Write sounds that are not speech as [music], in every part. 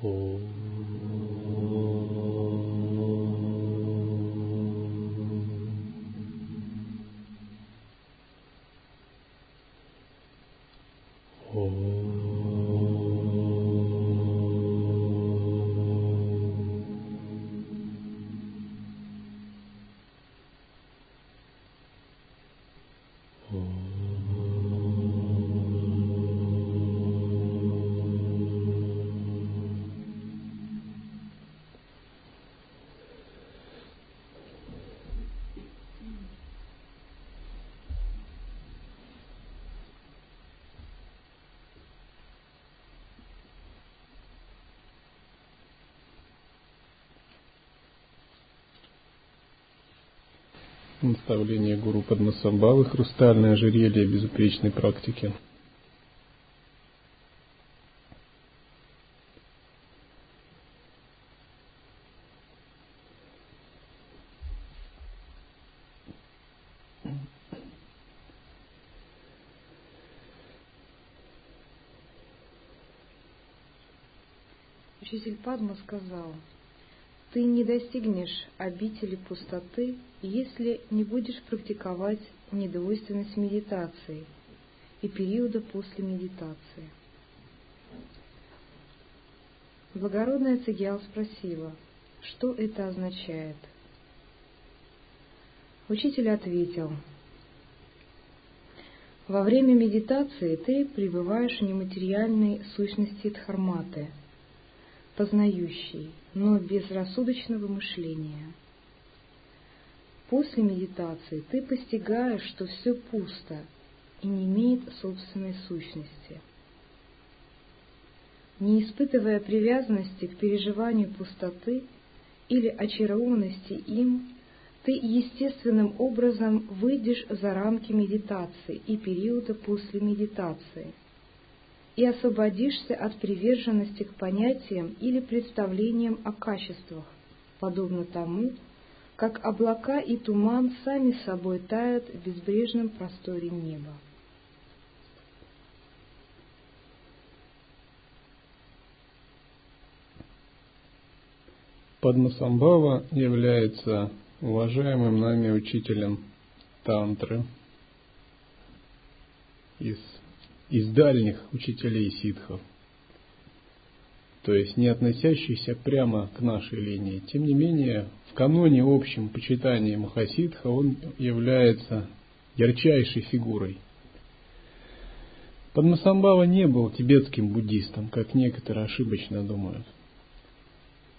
呼 Наставление гуру Падмасамбавы «Хрустальное ожерелье безупречной практики». Учитель Падма сказал, ты не достигнешь обители пустоты, если не будешь практиковать недвойственность медитации и периода после медитации. Благородная Цигиал спросила, что это означает. Учитель ответил, во время медитации ты пребываешь в нематериальной сущности Дхарматы – познающий, но без рассудочного мышления. После медитации ты постигаешь, что все пусто и не имеет собственной сущности. Не испытывая привязанности к переживанию пустоты или очарованности им, ты естественным образом выйдешь за рамки медитации и периода после медитации – и освободишься от приверженности к понятиям или представлениям о качествах, подобно тому, как облака и туман сами собой тают в безбрежном просторе неба. Падмасамбава является уважаемым нами учителем тантры из из дальних учителей ситхов, то есть не относящихся прямо к нашей линии. Тем не менее, в каноне общем почитания Махасидха он является ярчайшей фигурой. Падмасамбава не был тибетским буддистом, как некоторые ошибочно думают.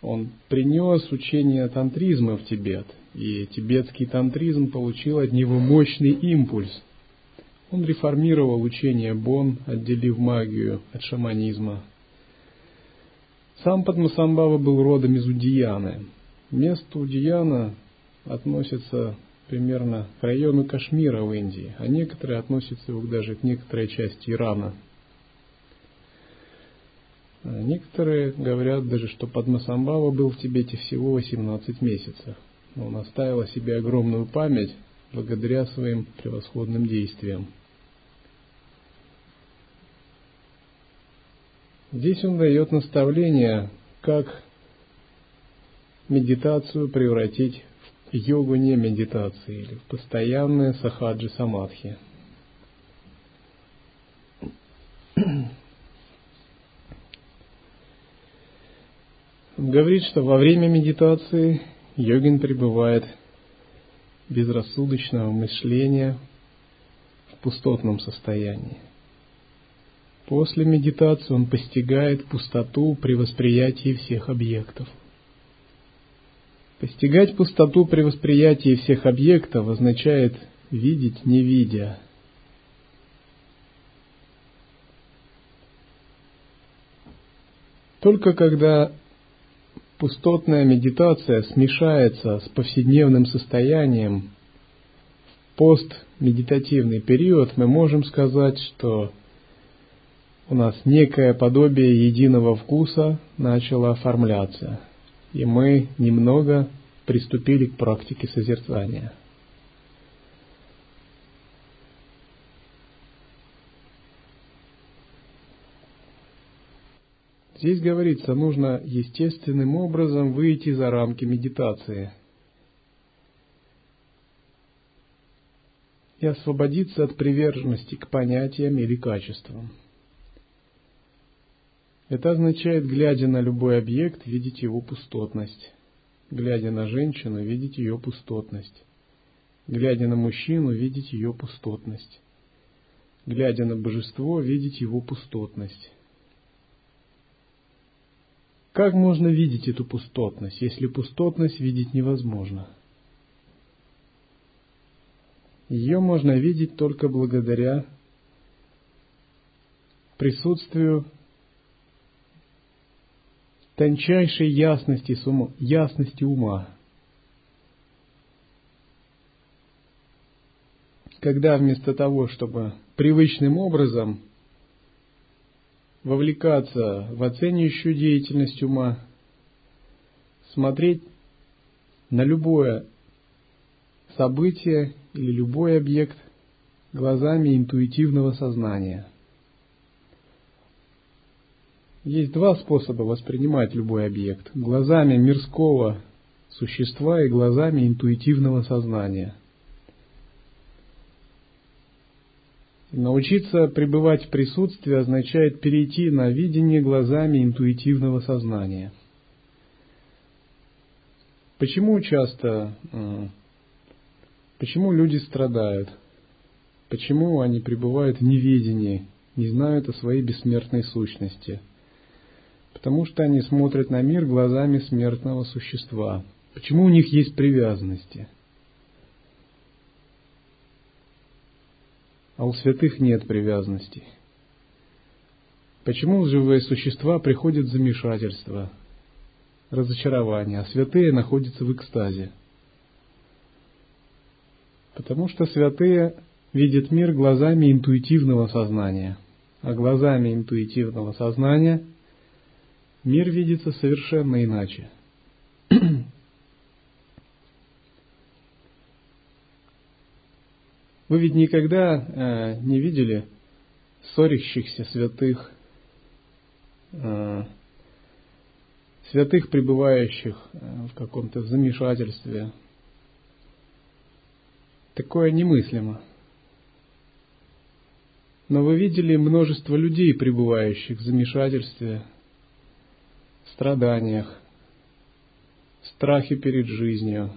Он принес учение тантризма в Тибет, и тибетский тантризм получил от него мощный импульс – он реформировал учение Бон, отделив магию от шаманизма. Сам Падмасамбава был родом из Удияны. Место Удияна относится примерно к району Кашмира в Индии, а некоторые относятся его даже к некоторой части Ирана. Некоторые говорят даже, что Падмасамбава был в Тибете всего 18 месяцев. Он оставил о себе огромную память благодаря своим превосходным действиям. Здесь он дает наставление, как медитацию превратить в йогу не медитации или в постоянное сахаджи самадхи. Он говорит, что во время медитации йогин пребывает безрассудочного мышления в пустотном состоянии. После медитации он постигает пустоту при восприятии всех объектов. Постигать пустоту при восприятии всех объектов означает видеть, не видя. Только когда пустотная медитация смешается с повседневным состоянием, в постмедитативный период мы можем сказать, что у нас некое подобие единого вкуса начало оформляться, и мы немного приступили к практике созерцания. Здесь говорится, нужно естественным образом выйти за рамки медитации и освободиться от приверженности к понятиям или качествам. Это означает, глядя на любой объект, видеть его пустотность. Глядя на женщину, видеть ее пустотность. Глядя на мужчину, видеть ее пустотность. Глядя на божество, видеть его пустотность. Как можно видеть эту пустотность, если пустотность видеть невозможно? Ее можно видеть только благодаря присутствию тончайшей ясности, ума, ясности ума. Когда вместо того, чтобы привычным образом вовлекаться в оценивающую деятельность ума, смотреть на любое событие или любой объект глазами интуитивного сознания. Есть два способа воспринимать любой объект. Глазами мирского существа и глазами интуитивного сознания. Научиться пребывать в присутствии означает перейти на видение глазами интуитивного сознания. Почему часто, почему люди страдают? Почему они пребывают в неведении, не знают о своей бессмертной сущности? Потому что они смотрят на мир глазами смертного существа. Почему у них есть привязанности? а у святых нет привязанностей. Почему живые существа приходят в замешательство, разочарование, а святые находятся в экстазе? Потому что святые видят мир глазами интуитивного сознания, а глазами интуитивного сознания мир видится совершенно иначе [clears throat] – Вы ведь никогда э, не видели ссорящихся святых, э, святых, пребывающих э, в каком-то замешательстве. Такое немыслимо. Но вы видели множество людей, пребывающих в замешательстве, страданиях, страхе перед жизнью,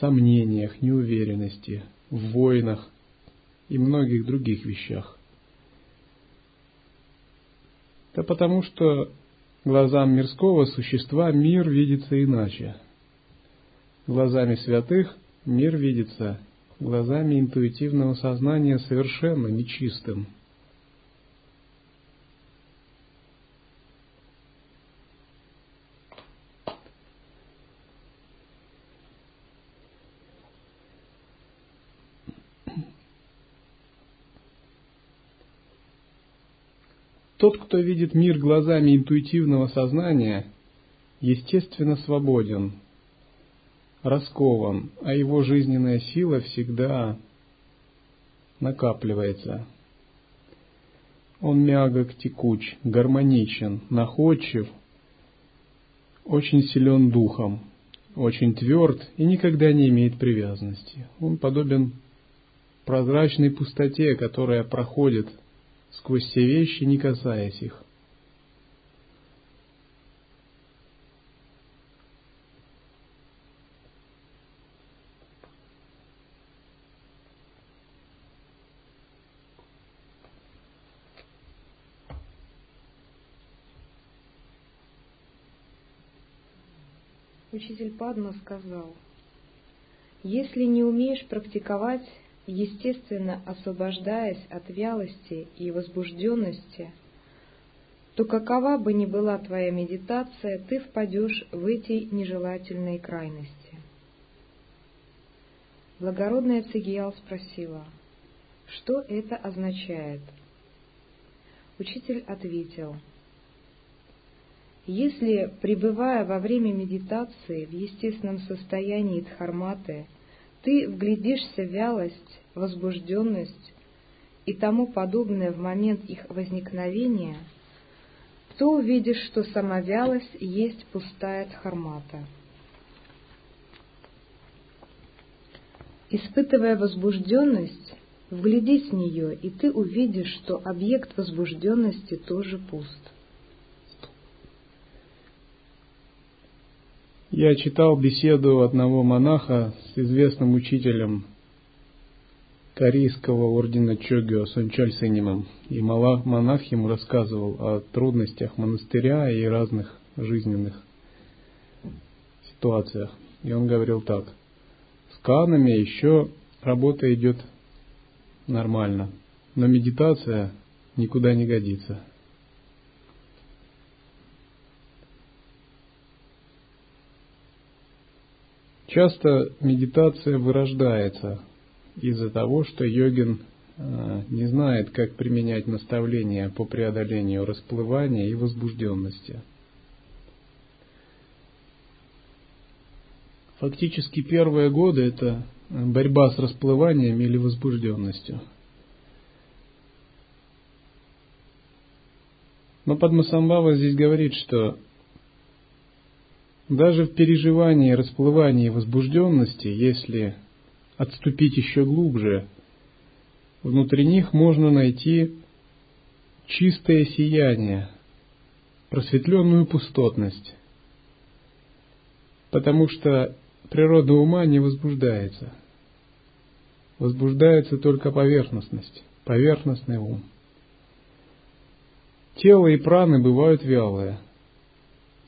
сомнениях, неуверенности – в войнах и многих других вещах. Да потому что глазам мирского существа мир видится иначе. Глазами святых мир видится глазами интуитивного сознания совершенно нечистым – Тот, кто видит мир глазами интуитивного сознания, естественно свободен, раскован, а его жизненная сила всегда накапливается. Он мягок, текуч, гармоничен, находчив, очень силен духом, очень тверд и никогда не имеет привязанности. Он подобен прозрачной пустоте, которая проходит сквозь все вещи, не касаясь их. Учитель Падма сказал, если не умеешь практиковать естественно освобождаясь от вялости и возбужденности, то какова бы ни была твоя медитация, ты впадешь в эти нежелательные крайности. Благородная Цигиял спросила, что это означает? Учитель ответил, если, пребывая во время медитации в естественном состоянии дхарматы, ты вглядишься в вялость, возбужденность и тому подобное в момент их возникновения, то увидишь, что сама вялость есть пустая дхармата. Испытывая возбужденность, вглядись в нее, и ты увидишь, что объект возбужденности тоже пуст. Я читал беседу одного монаха с известным учителем корейского ордена Чогио Сунчаль Сенимом. И монах ему рассказывал о трудностях монастыря и разных жизненных ситуациях. И он говорил так. С канами еще работа идет нормально, но медитация никуда не годится. Часто медитация вырождается из-за того, что йогин э, не знает, как применять наставления по преодолению расплывания и возбужденности. Фактически первые годы это борьба с расплыванием или возбужденностью. Но Падмасамбава здесь говорит, что даже в переживании расплывания и возбужденности, если отступить еще глубже, внутри них можно найти чистое сияние, просветленную пустотность, потому что природа ума не возбуждается. Возбуждается только поверхностность, поверхностный ум. Тело и праны бывают вялые –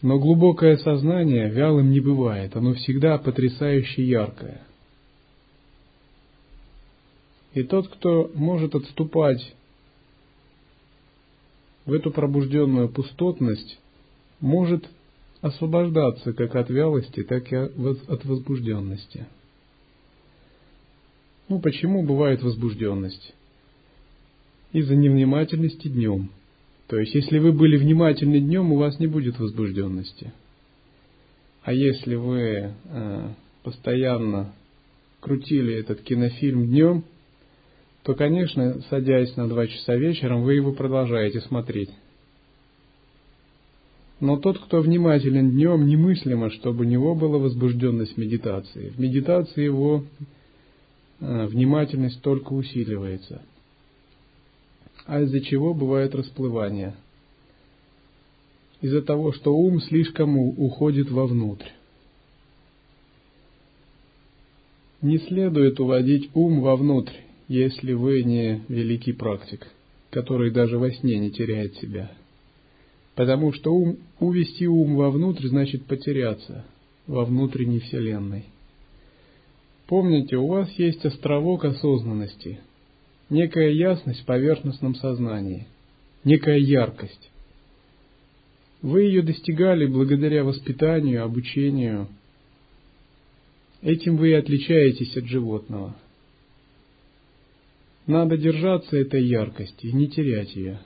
но глубокое сознание вялым не бывает, оно всегда потрясающе яркое. И тот, кто может отступать в эту пробужденную пустотность, может освобождаться как от вялости, так и от возбужденности. Ну, почему бывает возбужденность? Из-за невнимательности днем – то есть, если вы были внимательны днем, у вас не будет возбужденности. А если вы э, постоянно крутили этот кинофильм днем, то, конечно, садясь на два часа вечером, вы его продолжаете смотреть. Но тот, кто внимателен днем, немыслимо, чтобы у него была возбужденность медитации. В медитации его э, внимательность только усиливается – а из-за чего бывает расплывание? Из-за того, что ум слишком уходит вовнутрь. Не следует уводить ум вовнутрь, если вы не великий практик, который даже во сне не теряет себя. Потому что ум, увести ум вовнутрь значит потеряться во внутренней вселенной. Помните, у вас есть островок осознанности – некая ясность в поверхностном сознании, некая яркость. Вы ее достигали благодаря воспитанию, обучению. Этим вы и отличаетесь от животного. Надо держаться этой яркости и не терять ее.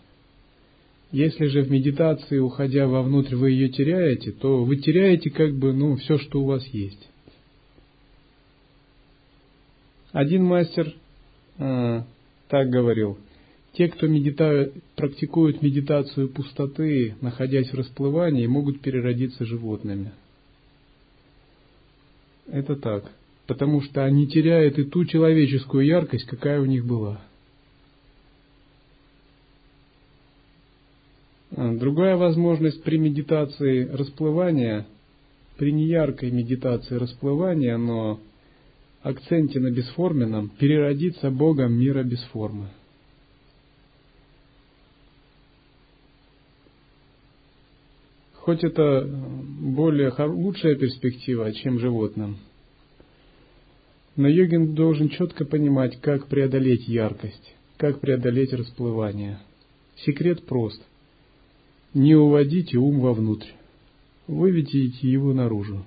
Если же в медитации, уходя вовнутрь, вы ее теряете, то вы теряете как бы ну, все, что у вас есть. Один мастер а, так говорил, те, кто медита... практикуют медитацию пустоты, находясь в расплывании, могут переродиться животными. Это так, потому что они теряют и ту человеческую яркость, какая у них была. А, другая возможность при медитации расплывания, при неяркой медитации расплывания, но акценте на бесформенном переродиться Богом мира без формы. Хоть это более лучшая перспектива, чем животным, но йогин должен четко понимать, как преодолеть яркость, как преодолеть расплывание. Секрет прост. Не уводите ум вовнутрь, выведите его наружу.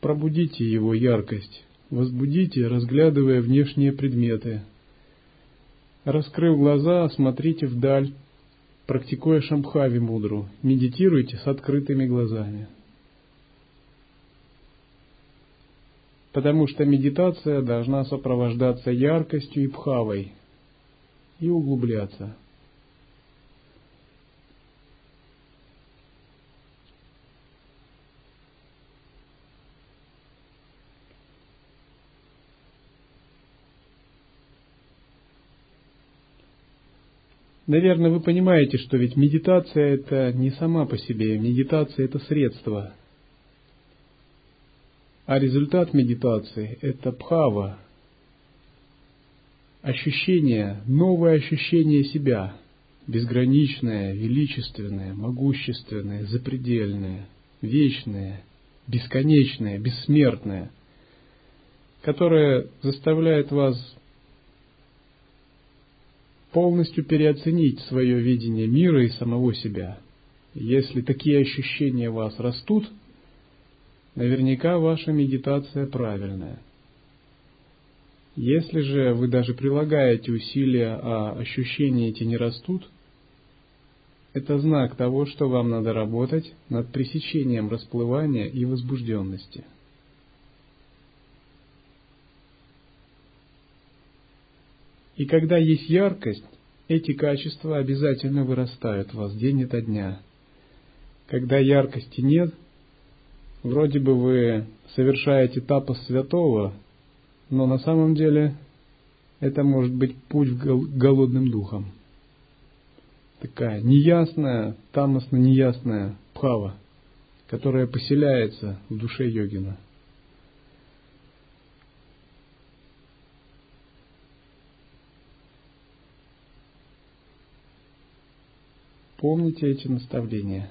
Пробудите его яркость, возбудите, разглядывая внешние предметы. Раскрыв глаза, смотрите вдаль, практикуя шамхави мудру, медитируйте с открытыми глазами. Потому что медитация должна сопровождаться яркостью и пхавой и углубляться. Наверное, вы понимаете, что ведь медитация это не сама по себе, медитация это средство. А результат медитации это бхава, ощущение, новое ощущение себя, безграничное, величественное, могущественное, запредельное, вечное, бесконечное, бессмертное, которое заставляет вас полностью переоценить свое видение мира и самого себя. Если такие ощущения у вас растут, наверняка ваша медитация правильная. Если же вы даже прилагаете усилия, а ощущения эти не растут, это знак того, что вам надо работать над пресечением расплывания и возбужденности. И когда есть яркость, эти качества обязательно вырастают в вас день ото дня. Когда яркости нет, вроде бы вы совершаете тапос святого, но на самом деле это может быть путь голодным духам. Такая неясная, тамосно неясная пхава, которая поселяется в душе йогина. Помните эти наставления.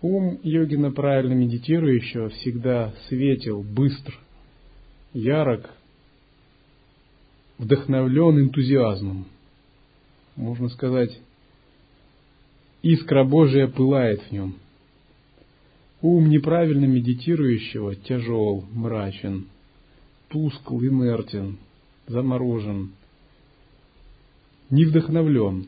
Ум йогина правильно медитирующего всегда светил, быстр, ярок, вдохновлен энтузиазмом. Можно сказать, искра Божия пылает в нем. Ум неправильно медитирующего тяжел, мрачен, тускл, инертен, заморожен, не вдохновлен.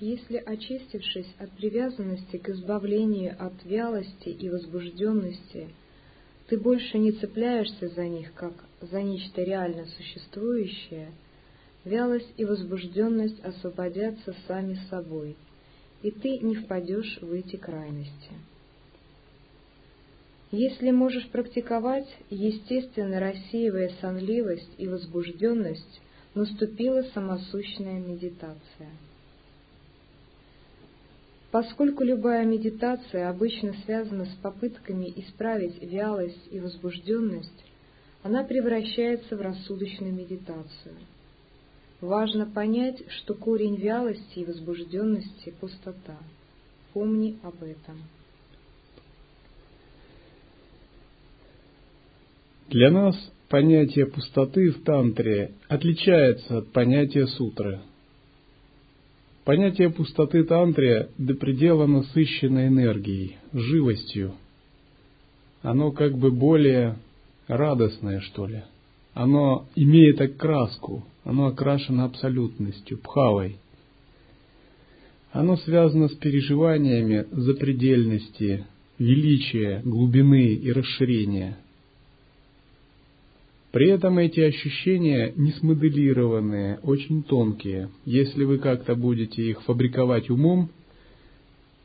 Если, очистившись от привязанности к избавлению от вялости и возбужденности, ты больше не цепляешься за них, как за нечто реально существующее, вялость и возбужденность освободятся сами собой, и ты не впадешь в эти крайности. Если можешь практиковать, естественно рассеивая сонливость и возбужденность, наступила самосущная медитация. Поскольку любая медитация обычно связана с попытками исправить вялость и возбужденность, она превращается в рассудочную медитацию. Важно понять, что корень вялости и возбужденности – пустота. Помни об этом. Для нас понятие пустоты в тантре отличается от понятия сутры. Понятие пустоты тантре до предела насыщено энергией, живостью. Оно как бы более радостное, что ли. Оно имеет окраску, оно окрашено абсолютностью, пхавой. Оно связано с переживаниями запредельности, величия, глубины и расширения – при этом эти ощущения не смоделированные, очень тонкие. Если вы как-то будете их фабриковать умом,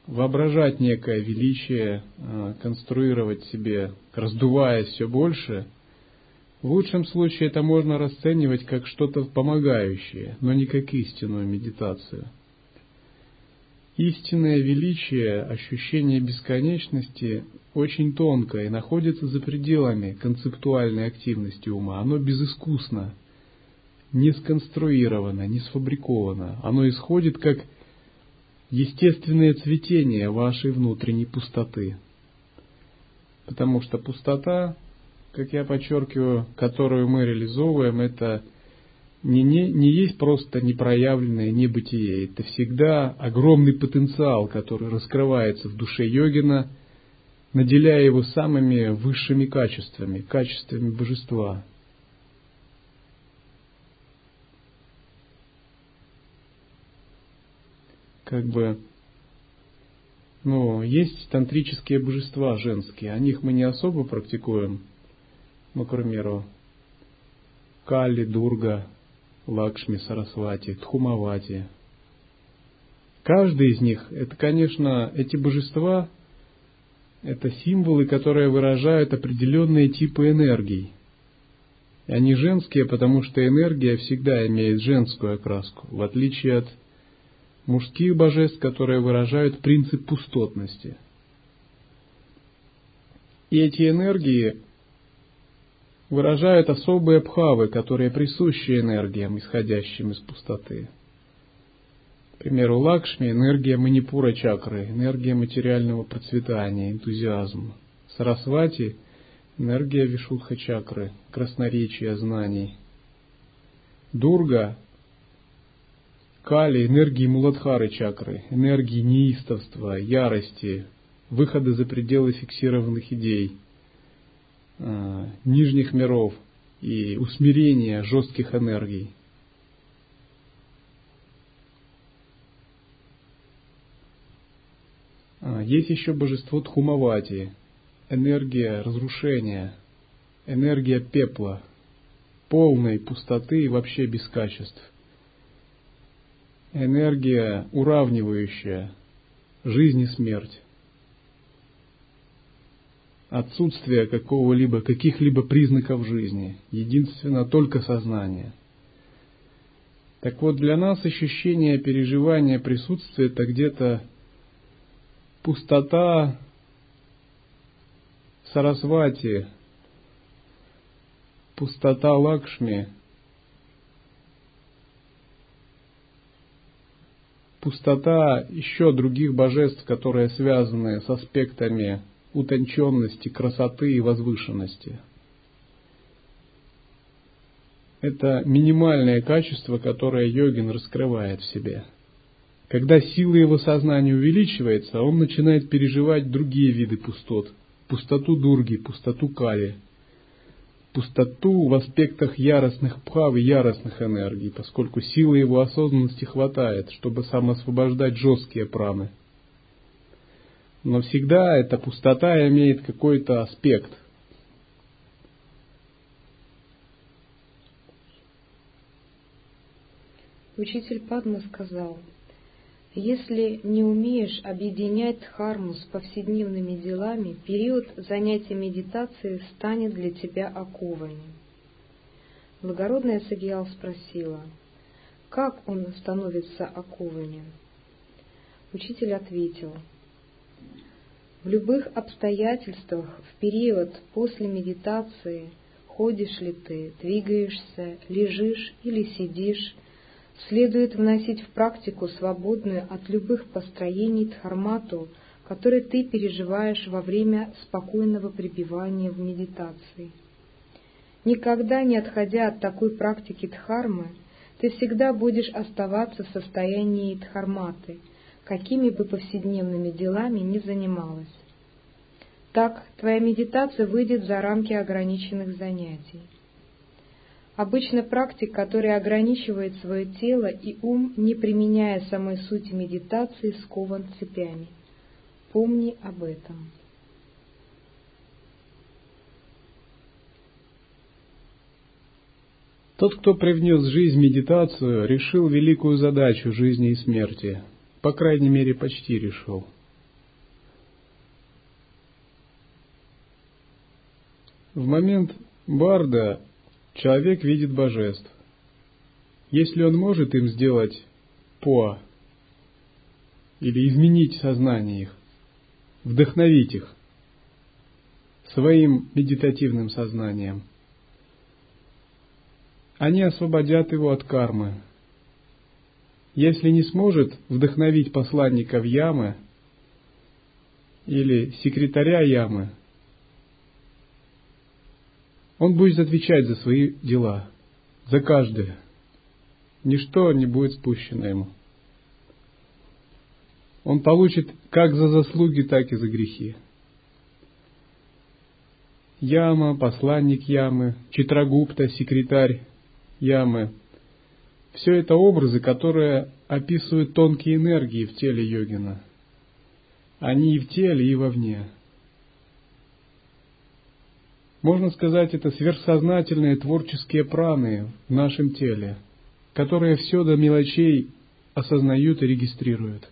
воображать некое величие, а, конструировать себе, раздуваясь все больше, в лучшем случае это можно расценивать как что-то помогающее, но не как истинную медитацию. Истинное величие, ощущение бесконечности очень тонко и находится за пределами концептуальной активности ума. Оно безыскусно, не сконструировано, не сфабриковано. Оно исходит как естественное цветение вашей внутренней пустоты. Потому что пустота, как я подчеркиваю, которую мы реализовываем, это – не, не, не есть просто непроявленное небытие. Это всегда огромный потенциал, который раскрывается в душе йогина, наделяя его самыми высшими качествами, качествами божества. Как бы, ну, есть тантрические божества женские, о них мы не особо практикуем, ну, к примеру, Кали, Дурга, Лакшми, Сарасвати, Тхумавати, Каждый из них, это, конечно, эти божества, это символы, которые выражают определенные типы энергий. И они женские, потому что энергия всегда имеет женскую окраску, в отличие от мужских божеств, которые выражают принцип пустотности. И эти энергии выражают особые бхавы, которые присущи энергиям, исходящим из пустоты. К примеру, Лакшми – энергия манипура чакры, энергия материального процветания, энтузиазм. Сарасвати – энергия вишудха чакры, красноречия знаний. Дурга – Кали – энергии Муладхары чакры, энергии неистовства, ярости, выхода за пределы фиксированных идей, нижних миров и усмирения жестких энергий. А, есть еще божество Тхумавати, энергия разрушения, энергия пепла, полной пустоты и вообще без качеств. Энергия уравнивающая жизнь и смерть. Отсутствие какого-либо, каких-либо признаков жизни, единственно только сознание. Так вот, для нас ощущение переживания присутствия это где-то пустота Сарасвати, пустота Лакшми, пустота еще других божеств, которые связаны с аспектами утонченности, красоты и возвышенности. Это минимальное качество, которое йогин раскрывает в себе – когда сила его сознания увеличивается, он начинает переживать другие виды пустот. Пустоту дурги, пустоту кали, пустоту в аспектах яростных пхав и яростных энергий, поскольку силы его осознанности хватает, чтобы самоосвобождать жесткие праны. Но всегда эта пустота имеет какой-то аспект. Учитель Падма сказал – если не умеешь объединять дхарму с повседневными делами, период занятия медитацией станет для тебя оковами. Благородная Сагиял спросила, как он становится оковами? Учитель ответил, в любых обстоятельствах в период после медитации ходишь ли ты, двигаешься, лежишь или сидишь, следует вносить в практику свободную от любых построений дхармату, который ты переживаешь во время спокойного пребывания в медитации. Никогда не отходя от такой практики дхармы, ты всегда будешь оставаться в состоянии дхарматы, какими бы повседневными делами ни занималась. Так твоя медитация выйдет за рамки ограниченных занятий. Обычно практик, который ограничивает свое тело и ум, не применяя самой сути медитации, скован цепями. Помни об этом. Тот, кто привнес в жизнь медитацию, решил великую задачу жизни и смерти. По крайней мере, почти решил. В момент Барда Человек видит божеств. Если он может им сделать поа, или изменить сознание их, вдохновить их своим медитативным сознанием, они освободят его от кармы. Если не сможет вдохновить посланника в ямы или секретаря ямы, он будет отвечать за свои дела, за каждое. Ничто не будет спущено ему. Он получит как за заслуги, так и за грехи. Яма, посланник Ямы, Читрагупта, секретарь Ямы. Все это образы, которые описывают тонкие энергии в теле йогина. Они и в теле, и вовне. Можно сказать, это сверхсознательные творческие праны в нашем теле, которые все до мелочей осознают и регистрируют.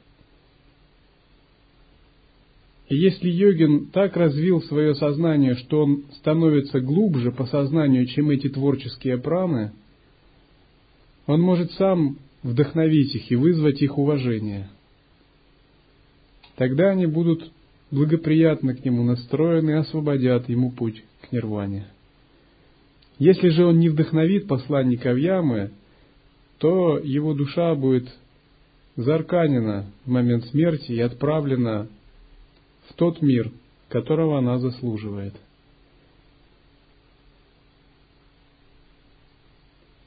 И если йогин так развил свое сознание, что он становится глубже по сознанию, чем эти творческие праны, он может сам вдохновить их и вызвать их уважение. Тогда они будут благоприятно к нему настроены и освободят ему путь к нирване. Если же он не вдохновит посланника Ямы, то его душа будет зарканена в момент смерти и отправлена в тот мир, которого она заслуживает.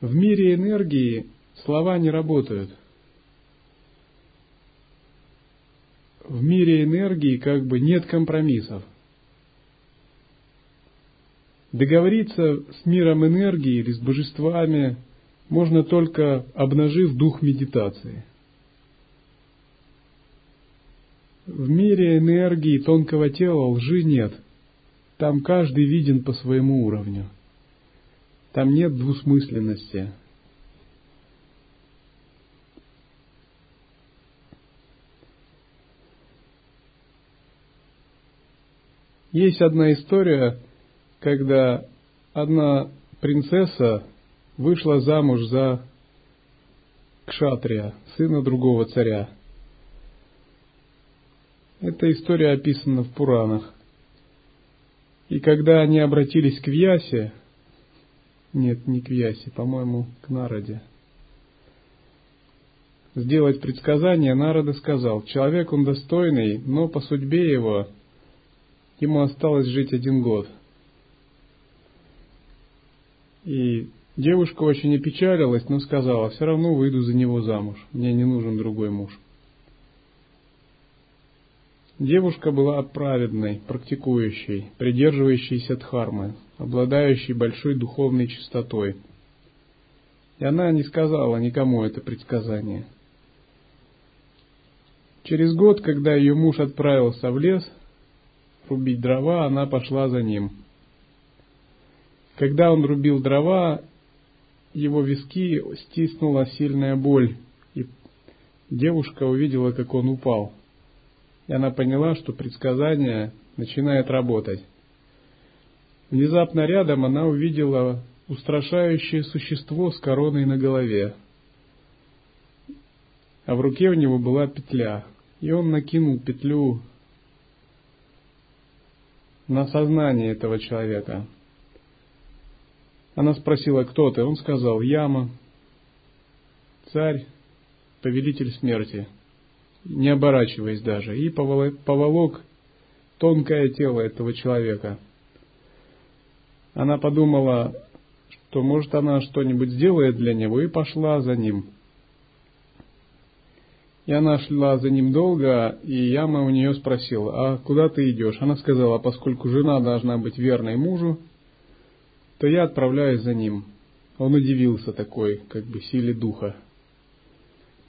В мире энергии слова не работают. В мире энергии как бы нет компромиссов. Договориться с миром энергии или с божествами можно только обнажив дух медитации – В мире энергии тонкого тела лжи нет. Там каждый виден по своему уровню. Там нет двусмысленности. Есть одна история, когда одна принцесса вышла замуж за кшатрия, сына другого царя. Эта история описана в Пуранах. И когда они обратились к Вьясе, нет, не к Вьясе, по-моему, к Народе, сделать предсказание, Народа сказал, человек он достойный, но по судьбе его ему осталось жить один год. И девушка очень опечалилась, но сказала, все равно выйду за него замуж, мне не нужен другой муж. Девушка была праведной, практикующей, придерживающейся дхармы, обладающей большой духовной чистотой. И она не сказала никому это предсказание. Через год, когда ее муж отправился в лес рубить дрова, она пошла за ним. Когда он рубил дрова, его виски стиснула сильная боль, и девушка увидела, как он упал – и она поняла, что предсказание начинает работать. Внезапно рядом она увидела устрашающее существо с короной на голове, а в руке у него была петля, и он накинул петлю на сознание этого человека. Она спросила, кто ты? Он сказал, Яма, царь, повелитель смерти не оборачиваясь даже, и поволок тонкое тело этого человека. Она подумала, что может она что-нибудь сделает для него, и пошла за ним. И она шла за ним долго, и Яма у нее спросил, а куда ты идешь? Она сказала, поскольку жена должна быть верной мужу, то я отправляюсь за ним. Он удивился такой, как бы, силе духа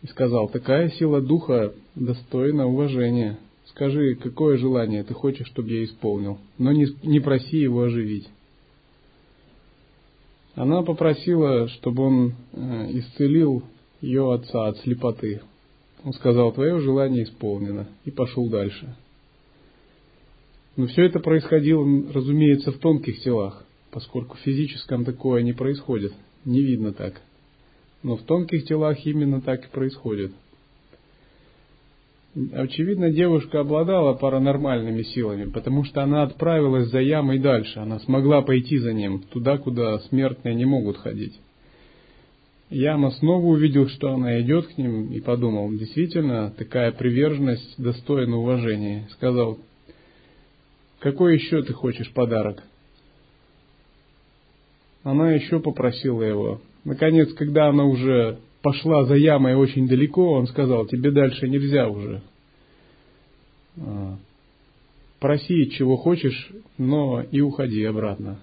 и сказал, такая сила духа достойна уважения. Скажи, какое желание ты хочешь, чтобы я исполнил, но не, не проси его оживить. Она попросила, чтобы он э, исцелил ее отца от слепоты. Он сказал, твое желание исполнено, и пошел дальше. Но все это происходило, разумеется, в тонких телах, поскольку в физическом такое не происходит, не видно так. Но в тонких телах именно так и происходит. Очевидно, девушка обладала паранормальными силами, потому что она отправилась за ямой дальше. Она смогла пойти за ним, туда, куда смертные не могут ходить. Яма снова увидел, что она идет к ним, и подумал, действительно, такая приверженность достойна уважения. Сказал, какой еще ты хочешь подарок? Она еще попросила его, Наконец, когда она уже пошла за ямой очень далеко, он сказал, тебе дальше нельзя уже. А, проси, чего хочешь, но и уходи обратно.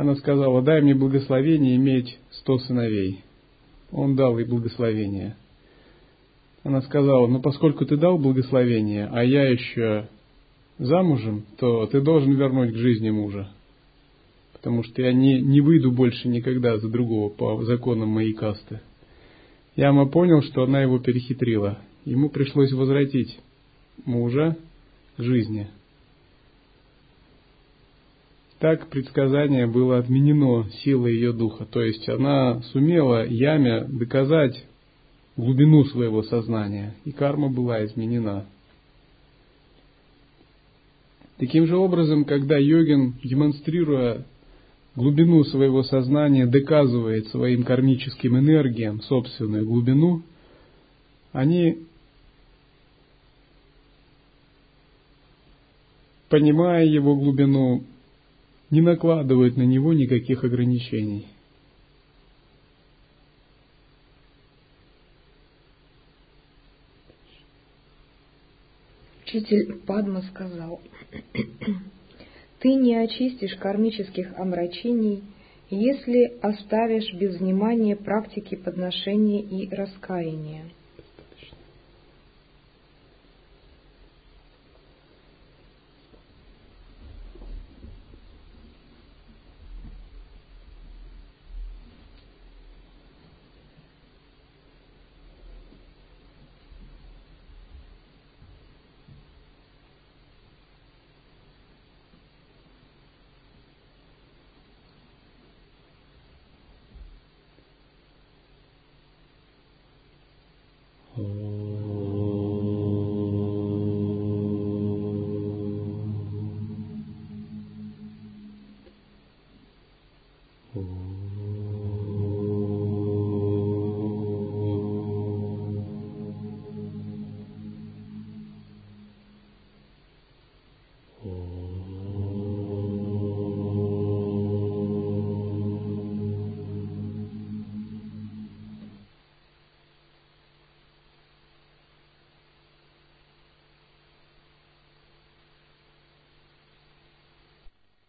Она сказала, дай мне благословение иметь сто сыновей. Он дал ей благословение. Она сказала, ну поскольку ты дал благословение, а я еще замужем, то ты должен вернуть к жизни мужа потому что я не, не выйду больше никогда за другого по законам моей касты. Яма понял, что она его перехитрила. Ему пришлось возвратить мужа, к жизни. Так предсказание было отменено силой ее духа, то есть она сумела яме доказать глубину своего сознания, и карма была изменена. Таким же образом, когда йогин, демонстрируя глубину своего сознания, доказывает своим кармическим энергиям собственную глубину, они, понимая его глубину, не накладывают на него никаких ограничений – Учитель Падма сказал, «Ты не очистишь кармических омрачений, если оставишь без внимания практики подношения и раскаяния». Oh.